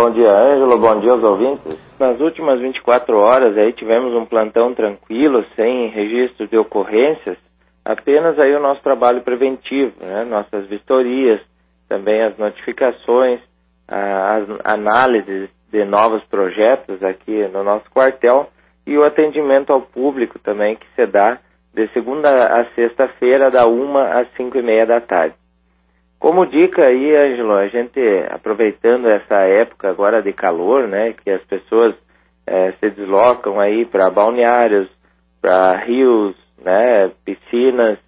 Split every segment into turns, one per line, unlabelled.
Bom dia, Ângelo. Bom dia aos ouvintes. Nas últimas 24 horas aí tivemos um plantão tranquilo, sem registro de ocorrências, apenas aí o nosso trabalho preventivo, né? nossas vistorias, também as notificações, as análises de novos projetos aqui no nosso quartel e o atendimento ao público também que se dá de segunda a sexta-feira, da uma às cinco e meia da tarde. Como dica aí, Ângelo, a gente aproveitando essa época agora de calor, né, que as pessoas é, se deslocam aí para balneários, para rios, né, piscinas,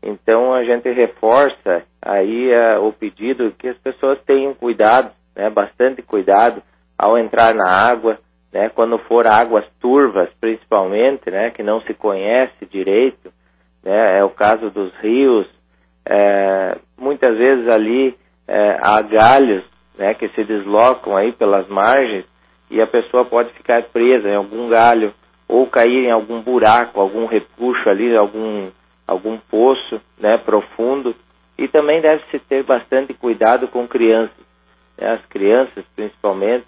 então a gente reforça aí é, o pedido que as pessoas tenham cuidado, né, bastante cuidado ao entrar na água, né, quando for águas turvas, principalmente, né, que não se conhece direito, né, é o caso dos rios, é, muitas vezes ali é, há galhos né, que se deslocam aí pelas margens e a pessoa pode ficar presa em algum galho ou cair em algum buraco, algum repuxo ali, algum, algum poço né, profundo. E também deve-se ter bastante cuidado com crianças. Né, as crianças, principalmente,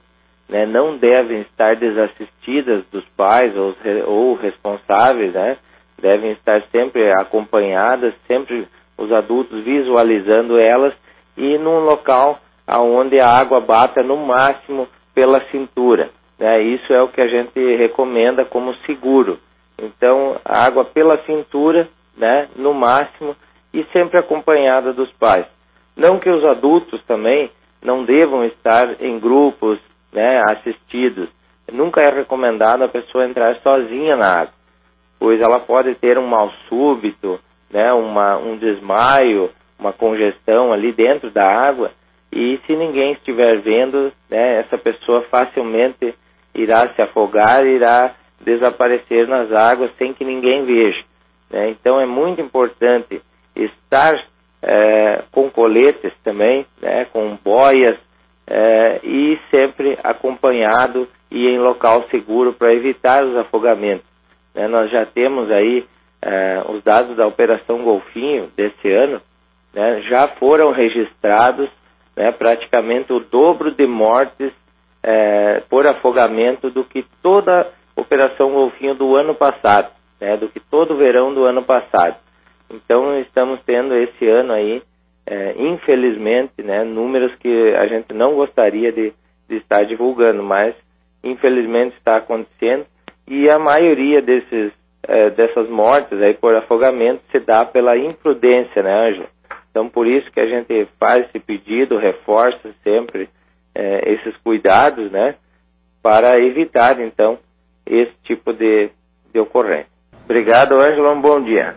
né, não devem estar desassistidas dos pais ou, ou responsáveis, né, devem estar sempre acompanhadas, sempre os adultos visualizando elas e num local aonde a água bata no máximo pela cintura. Né? Isso é o que a gente recomenda como seguro. Então, a água pela cintura, né, no máximo, e sempre acompanhada dos pais. Não que os adultos também não devam estar em grupos né, assistidos. Nunca é recomendado a pessoa entrar sozinha na água, pois ela pode ter um mal súbito, né, uma, um desmaio, uma congestão ali dentro da água, e se ninguém estiver vendo, né, essa pessoa facilmente irá se afogar, irá desaparecer nas águas sem que ninguém veja. Né? Então é muito importante estar é, com coletes também, né, com boias, é, e sempre acompanhado e em local seguro para evitar os afogamentos. Né? Nós já temos aí é, os dados da Operação Golfinho desse ano, né, já foram registrados né, praticamente o dobro de mortes é, por afogamento do que toda a Operação Golfinho do ano passado, né, do que todo o verão do ano passado. Então estamos tendo esse ano aí, é, infelizmente, né, números que a gente não gostaria de, de estar divulgando, mas infelizmente está acontecendo e a maioria desses é, dessas mortes aí por afogamento se dá pela imprudência, né, Ângelo? Então, por isso que a gente faz esse pedido, reforça sempre é, esses cuidados, né, para evitar, então, esse tipo de, de ocorrência. Obrigado, Ângelo, um bom dia.